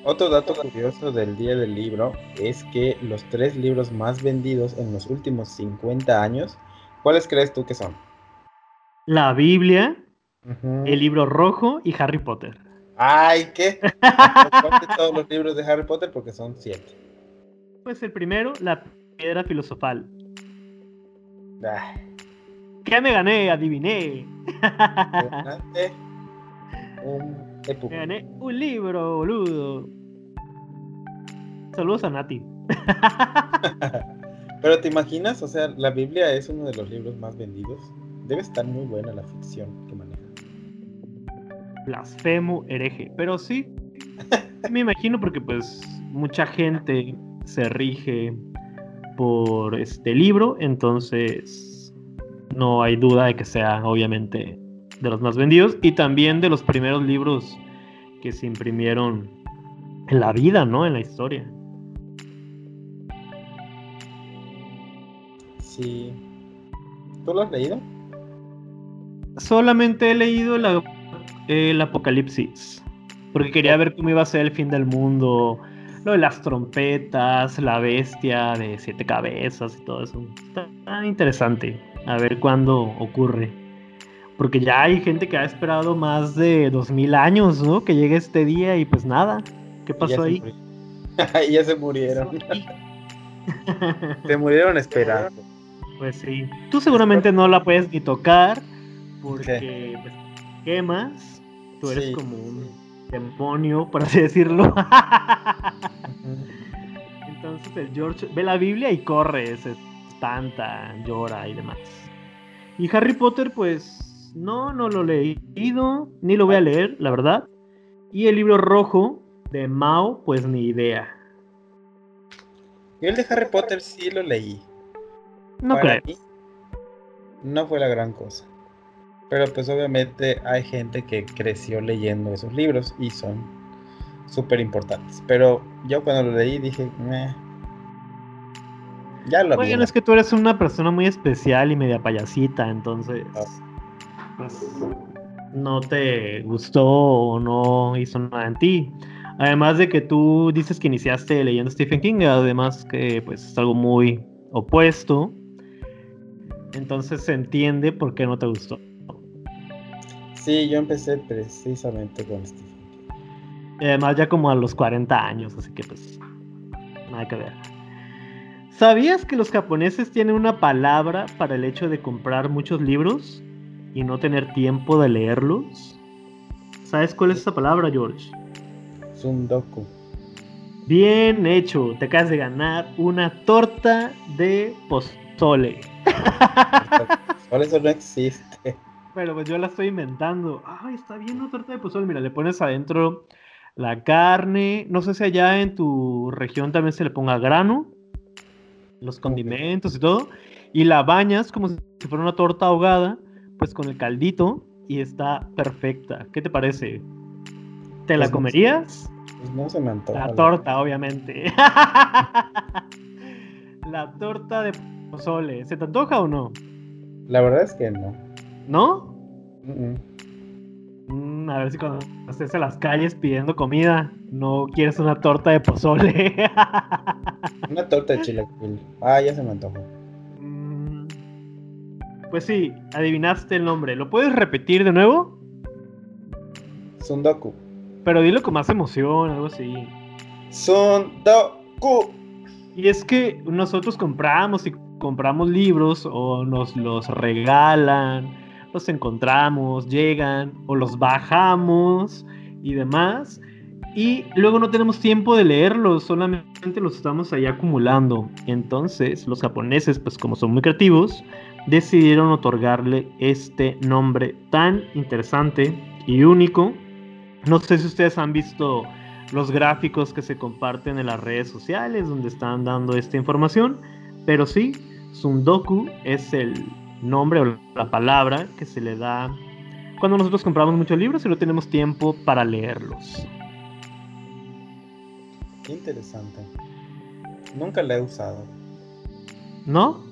Otro dato curioso del Día del Libro es que los tres libros más vendidos en los últimos 50 años, ¿cuáles crees tú que son? La Biblia, el libro rojo y Harry Potter. ¡Ay, qué! todos los libros de Harry Potter porque son siete. Pues el primero, la piedra filosofal. ¿Qué me gané? Adiviné. un me gané un libro, boludo. Saludos a Nati. Pero te imaginas, o sea, la Biblia es uno de los libros más vendidos. Debe estar muy buena la ficción que maneja. Blasfemo, hereje. Pero sí, me imagino porque pues mucha gente se rige por este libro, entonces no hay duda de que sea obviamente de los más vendidos y también de los primeros libros que se imprimieron en la vida, ¿no? En la historia. Sí. ¿Tú lo has leído? Solamente he leído el, Apocalipsis, porque quería ver cómo iba a ser el fin del mundo, lo de las trompetas, la bestia de siete cabezas y todo eso. Está interesante, a ver cuándo ocurre. Porque ya hay gente que ha esperado más de dos mil años, ¿no? Que llegue este día y pues nada. ¿Qué pasó ahí? Ahí ya se murieron. se murieron esperando. Pues sí. Tú seguramente no la puedes ni tocar porque pues, quemas. Tú eres como un demonio, por así decirlo. Entonces el George ve la Biblia y corre, se espanta, llora y demás. Y Harry Potter, pues no, no lo he leído, ni lo voy a leer, la verdad. Y el libro rojo de Mao, pues ni idea. Yo el de Harry Potter sí lo leí. No creo. no fue la gran cosa. Pero pues obviamente hay gente que creció leyendo esos libros y son súper importantes. Pero yo cuando lo leí dije, ya lo Bueno, es que tú eres una persona muy especial y media payasita, entonces. Pues, no te gustó o no hizo nada en ti. Además de que tú dices que iniciaste leyendo Stephen King, además que pues es algo muy opuesto. Entonces se entiende por qué no te gustó. Sí, yo empecé precisamente con Stephen Y además ya como a los 40 años, así que pues nada que ver. ¿Sabías que los japoneses tienen una palabra para el hecho de comprar muchos libros y no tener tiempo de leerlos? ¿Sabes cuál es esa palabra, George? Sundoku. Bien hecho, te acabas de ganar una torta de pozole. Por eso no existe. Pero pues yo la estoy inventando. Ay, está bien una torta de pozole. Mira, le pones adentro la carne. No sé si allá en tu región también se le ponga grano. Los condimentos y todo. Y la bañas como si fuera una torta ahogada. Pues con el caldito. Y está perfecta. ¿Qué te parece? ¿Te la pues comerías? pues no se me antoja. La torta, obviamente. la torta de pozole. ¿Se te antoja o no? La verdad es que no. ¿No? Mm, a ver si cuando estés en las calles pidiendo comida, no quieres una torta de pozole. una torta de chilaquil. Ah, ya se me antojó. Pues sí, adivinaste el nombre. ¿Lo puedes repetir de nuevo? Sundoku. Pero dilo con más emoción, algo así. Sundoku. Y es que nosotros compramos y compramos libros o nos los regalan los encontramos, llegan o los bajamos y demás. Y luego no tenemos tiempo de leerlos, solamente los estamos ahí acumulando. Entonces los japoneses, pues como son muy creativos, decidieron otorgarle este nombre tan interesante y único. No sé si ustedes han visto los gráficos que se comparten en las redes sociales donde están dando esta información, pero sí, Sundoku es el nombre o la palabra que se le da cuando nosotros compramos muchos libros y no tenemos tiempo para leerlos. Qué interesante. Nunca la he usado. ¿No? No.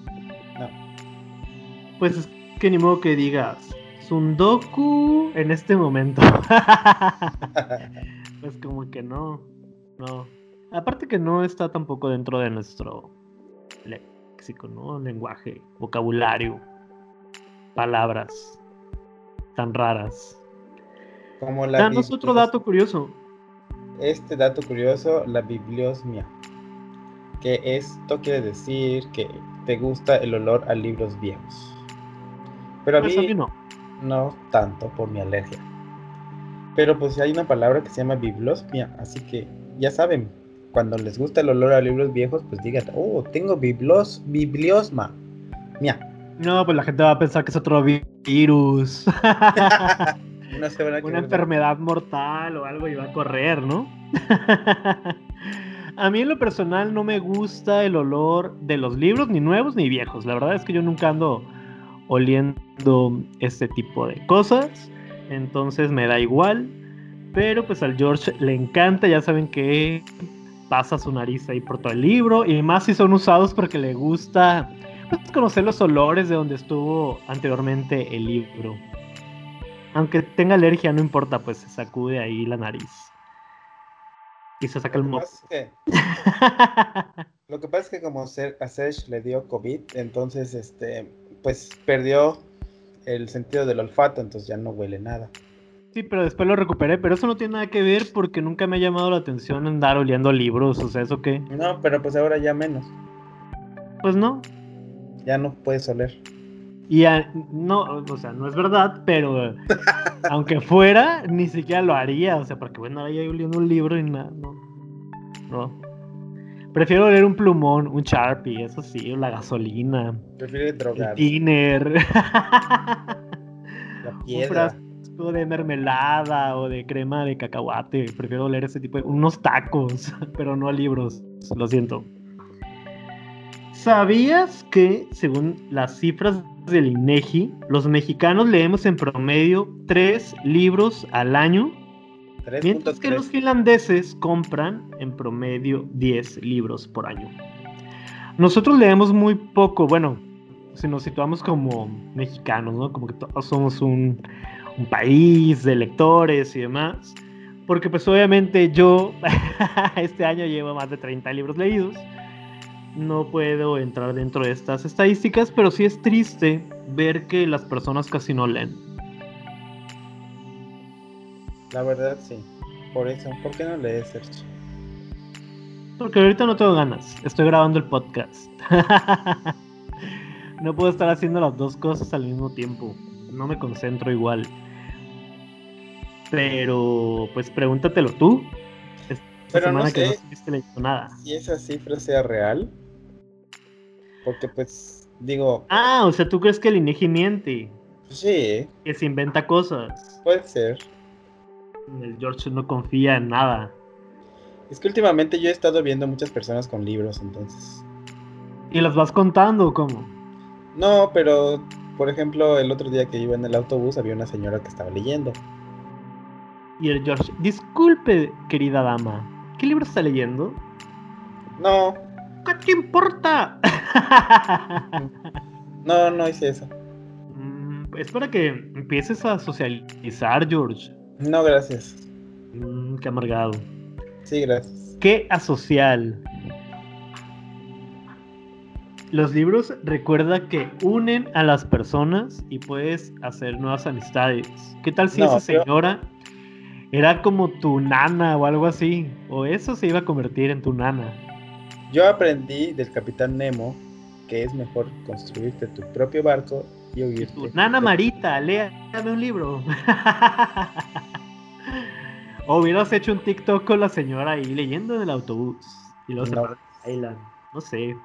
Pues es que ni modo que digas Sundoku en este momento. pues como que no. No. Aparte que no está tampoco dentro de nuestro léxico, ¿no? Lenguaje, vocabulario palabras tan raras. Como la Danos otro dato curioso. Este dato curioso, la bibliosmia. Que esto quiere decir que te gusta el olor a libros viejos. Pero a mí, no. no tanto por mi alergia. Pero pues hay una palabra que se llama bibliosmia, así que ya saben, cuando les gusta el olor a libros viejos, pues digan, oh, tengo biblos, bibliosma. Mia. No, pues la gente va a pensar que es otro virus. Una enfermedad mortal o algo y va a correr, ¿no? a mí en lo personal no me gusta el olor de los libros, ni nuevos ni viejos. La verdad es que yo nunca ando oliendo este tipo de cosas. Entonces me da igual. Pero pues al George le encanta, ya saben que pasa su nariz ahí por todo el libro. Y más si son usados porque le gusta pues, conocer los olores de donde estuvo anteriormente el libro. Aunque tenga alergia, no importa, pues se sacude ahí la nariz. Y se saca el moco. Lo que pasa es que como a Serge le dio COVID, entonces este, pues perdió el sentido del olfato, entonces ya no huele nada. Sí, pero después lo recuperé, pero eso no tiene nada que ver porque nunca me ha llamado la atención andar oliendo libros, o sea, ¿eso qué? No, pero pues ahora ya menos. Pues no. Ya no puedes oler. Y no, o sea, no es verdad, pero aunque fuera, ni siquiera lo haría, o sea, porque bueno, ahí oliendo un libro y nada, no. No. Prefiero leer un plumón, un Sharpie, eso sí, o la gasolina. Prefiero drogar. El tiner. La piedra. Un de mermelada o de crema de cacahuate. Prefiero leer ese tipo de. unos tacos, pero no libros. Lo siento. ¿Sabías que, según las cifras del INEGI, los mexicanos leemos en promedio tres libros al año? Mientras que los finlandeses compran en promedio 10 libros por año. Nosotros leemos muy poco, bueno, si nos situamos como mexicanos, ¿no? Como que todos somos un, un país de lectores y demás. Porque pues obviamente yo este año llevo más de 30 libros leídos no puedo entrar dentro de estas estadísticas, pero sí es triste ver que las personas casi no leen. La verdad sí. Por eso, ¿por qué no lees, Sergio? Porque ahorita no tengo ganas. Estoy grabando el podcast. no puedo estar haciendo las dos cosas al mismo tiempo. No me concentro igual. Pero, pues pregúntatelo tú. Pero no sé nada. si esa cifra sea real. Porque pues, digo... Ah, o sea, ¿tú crees que el INEGI miente? Sí. Que se inventa cosas. Puede ser. El George no confía en nada. Es que últimamente yo he estado viendo muchas personas con libros, entonces. ¿Y las vas contando o cómo? No, pero por ejemplo, el otro día que iba en el autobús había una señora que estaba leyendo. Y el George, disculpe, querida dama, ¿qué libro está leyendo? No. ¿Qué te importa? no, no hice eso. Mm, es para que empieces a socializar, George. No, gracias. Mm, qué amargado. Sí, gracias. Qué asocial. Los libros recuerda que unen a las personas y puedes hacer nuevas amistades. ¿Qué tal si esa señora era como tu nana o algo así? O eso se iba a convertir en tu nana. Yo aprendí del capitán Nemo que es mejor construirte tu propio barco y huir. Nana Marita, léame un libro. o hubieras hecho un TikTok con la señora ahí leyendo en el autobús. Y luego no. No sé.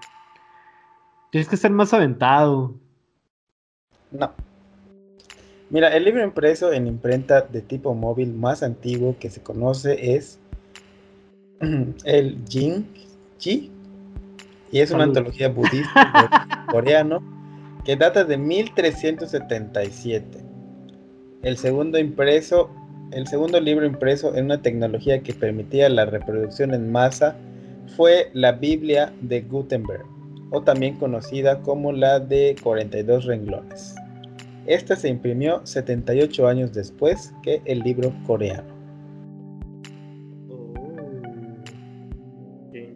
Tienes que ser más aventado. No. Mira, el libro impreso en imprenta de tipo móvil más antiguo que se conoce es el Jing Chi y es una antología budista coreano que data de 1377. El segundo impreso, el segundo libro impreso en una tecnología que permitía la reproducción en masa fue la Biblia de Gutenberg, o también conocida como la de 42 renglones. Esta se imprimió 78 años después que el libro coreano.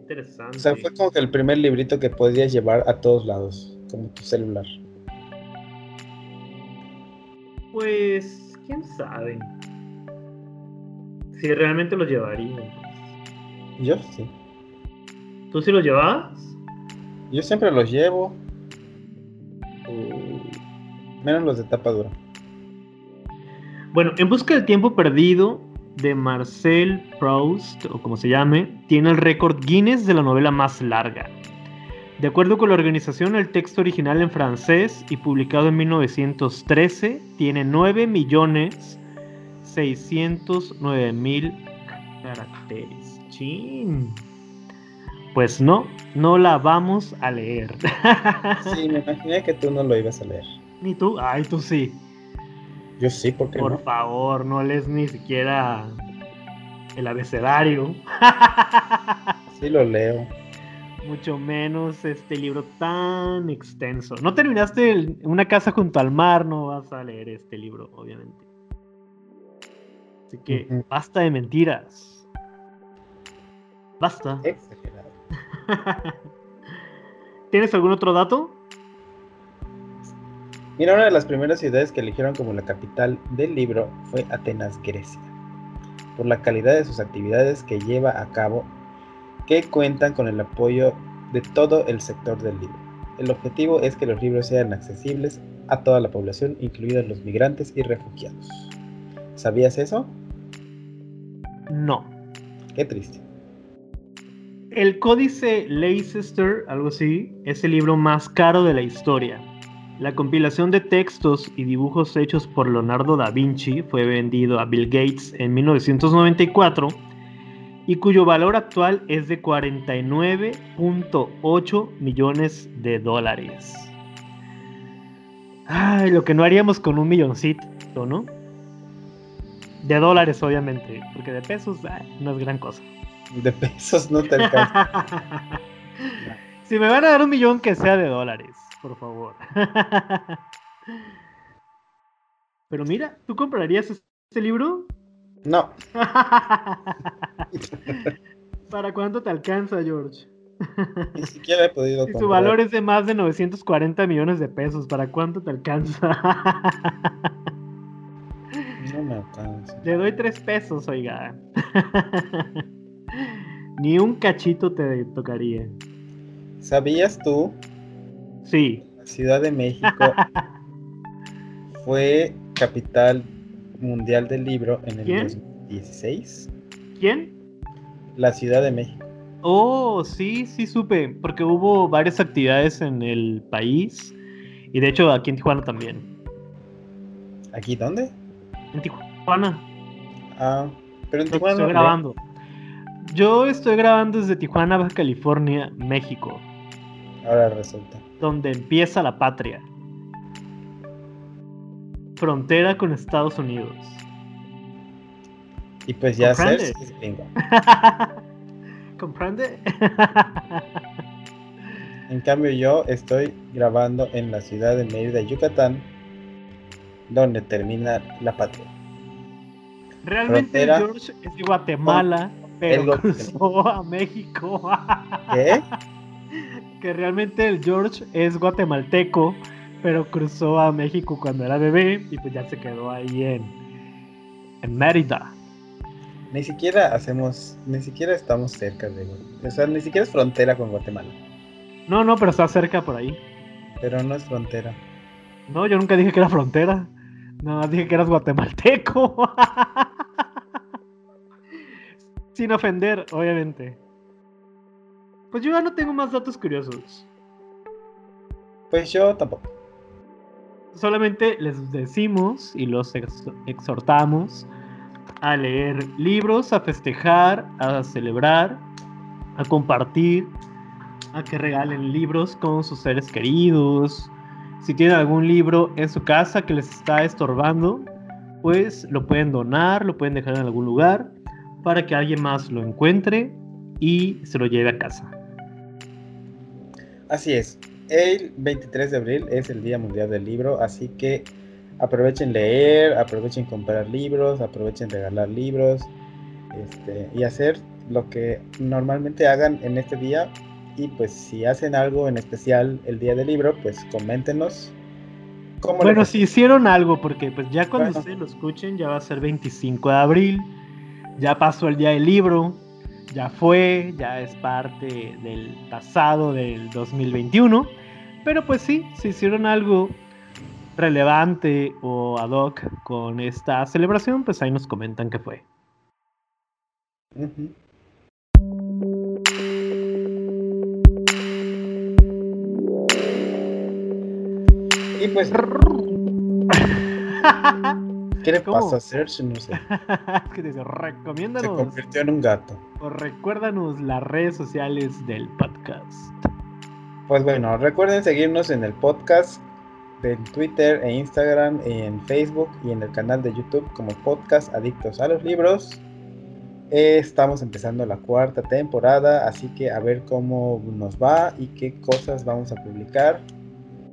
interesante. O sea, fue como que el primer librito que podías llevar a todos lados, como tu celular. Pues, quién sabe. Si realmente lo llevaría. Yo sí. ¿Tú sí lo llevabas? Yo siempre los llevo. Uh. Menos los de tapa dura. Bueno, En Busca del Tiempo Perdido de Marcel Proust, o como se llame, tiene el récord Guinness de la novela más larga. De acuerdo con la organización, el texto original en francés y publicado en 1913 tiene 9 millones 609 mil caracteres. Chin. pues no, no la vamos a leer. Sí, me imaginé que tú no lo ibas a leer. Ni tú, ay, tú sí. Yo sí, porque Por no? favor, no lees ni siquiera el abecedario. Sí lo leo. Mucho menos este libro tan extenso. No terminaste el- una casa junto al mar, no vas a leer este libro, obviamente. Así que basta de mentiras. Basta. Exagerado. ¿Tienes algún otro dato? Mira, una de las primeras ciudades que eligieron como la capital del libro fue Atenas, Grecia, por la calidad de sus actividades que lleva a cabo, que cuentan con el apoyo de todo el sector del libro. El objetivo es que los libros sean accesibles a toda la población, incluidos los migrantes y refugiados. ¿Sabías eso? No. Qué triste. El Códice Leicester, algo así, es el libro más caro de la historia. La compilación de textos y dibujos hechos por Leonardo da Vinci fue vendido a Bill Gates en 1994 y cuyo valor actual es de 49.8 millones de dólares. Ay, lo que no haríamos con un milloncito, ¿no? De dólares, obviamente, porque de pesos ay, no es gran cosa. De pesos no te alcanza. si me van a dar un millón, que sea de dólares, por favor. Pero mira, ¿tú comprarías este libro? No, ¿Para cuánto te alcanza, George? ni siquiera he podido Si su valor es de más de 940 millones de pesos, ¿para cuánto te alcanza? No me alcanza. Le doy tres pesos, oiga. Ni un cachito te tocaría. ¿Sabías tú Sí. La Ciudad de México fue capital mundial del libro en el ¿Quién? 2016. ¿Quién? La Ciudad de México. Oh, sí, sí supe, porque hubo varias actividades en el país y de hecho aquí en Tijuana también. ¿Aquí dónde? En Tijuana, Ah, pero en Tijuana. estoy no, grabando. Yo estoy grabando desde Tijuana, Baja California, México, Ahora resulta. donde empieza la patria. Frontera con Estados Unidos. Y pues ya ¿Comprende? ¿Comprende? En cambio, yo estoy grabando en la ciudad de Mérida, Yucatán, donde termina la patria. Realmente Frontera George es de Guatemala, pero cruzó a México. ¿Qué? que realmente el George es guatemalteco, pero cruzó a México cuando era bebé y pues ya se quedó ahí en, en Mérida. Ni siquiera hacemos, ni siquiera estamos cerca de, o sea, ni siquiera es frontera con Guatemala, No, no, pero está cerca por ahí. pero no es frontera. No, yo nunca dije que era frontera. Nada más dije que eras guatemalteco. Sin ofender, obviamente. Pues yo ya no tengo más datos curiosos. Pues yo tampoco. Solamente les decimos y los ex- exhortamos a leer libros, a festejar, a celebrar, a compartir, a que regalen libros con sus seres queridos. Si tienen algún libro en su casa que les está estorbando, pues lo pueden donar, lo pueden dejar en algún lugar para que alguien más lo encuentre y se lo lleve a casa. Así es. El 23 de abril es el Día Mundial del Libro, así que aprovechen leer, aprovechen comprar libros, aprovechen regalar libros este, y hacer lo que normalmente hagan en este día. Y pues si hacen algo en especial el día del libro, pues coméntenos. cómo Bueno, les- si hicieron algo, porque pues ya cuando Bueno. ustedes lo escuchen ya va a ser 25 de abril, ya pasó el día del libro, ya fue, ya es parte del pasado del 2021, pero pues sí, si hicieron algo relevante o ad hoc con esta celebración, pues ahí nos comentan qué fue. Y pues, ¿qué le ¿Cómo? pasó a Serge? No sé. ¿Qué te dice? Se Recomiéndanos. convirtió en un gato. recuérdanos las redes sociales del podcast. Pues bueno, recuerden seguirnos en el podcast en Twitter e Instagram, en Facebook y en el canal de YouTube como Podcast Adictos a los Libros. estamos empezando la cuarta temporada, así que a ver cómo nos va y qué cosas vamos a publicar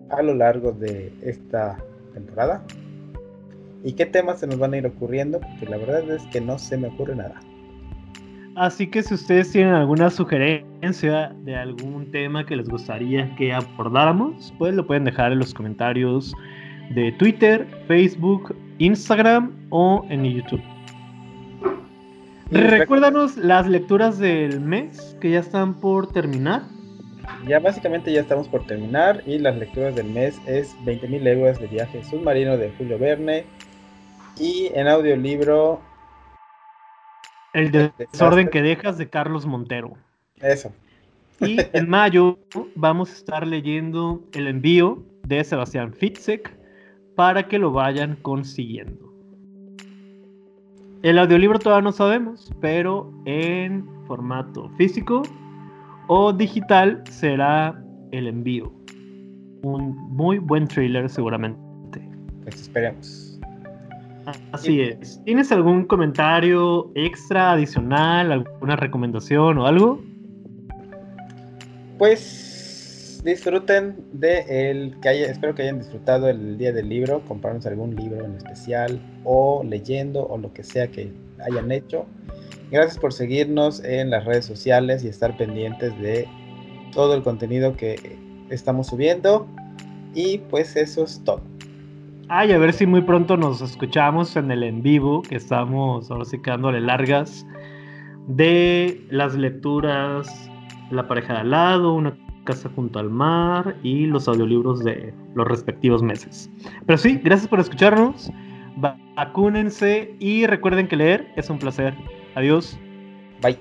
a lo largo de esta temporada. Y qué temas se nos van a ir ocurriendo, porque la verdad es que no se me ocurre nada. Así que si ustedes tienen alguna sugerencia de algún tema que les gustaría que abordáramos, pues lo pueden dejar en los comentarios de Twitter, Facebook, Instagram o en YouTube. Recuérdanos las lecturas del mes que ya están por terminar. Ya básicamente ya estamos por terminar y las lecturas del mes es 20.000 leguas de viaje submarino de Julio Verne y en audiolibro el desorden que dejas de Carlos Montero. Eso. Y en mayo vamos a estar leyendo el envío de Sebastián Fitzek para que lo vayan consiguiendo. El audiolibro todavía no sabemos, pero en formato físico o digital será el envío. Un muy buen trailer seguramente. Pues esperemos. Así es. ¿Tienes algún comentario extra, adicional, alguna recomendación o algo? Pues disfruten de el que haya, espero que hayan disfrutado el día del libro, comprarnos algún libro en especial o leyendo o lo que sea que hayan hecho. Gracias por seguirnos en las redes sociales y estar pendientes de todo el contenido que estamos subiendo. Y pues eso es todo. Ay, a ver si muy pronto nos escuchamos en el en vivo, que estamos ahora sí quedándole largas, de las lecturas La pareja de al lado, Una casa junto al mar y los audiolibros de los respectivos meses. Pero sí, gracias por escucharnos, vacúnense y recuerden que leer es un placer. Adiós. Bye.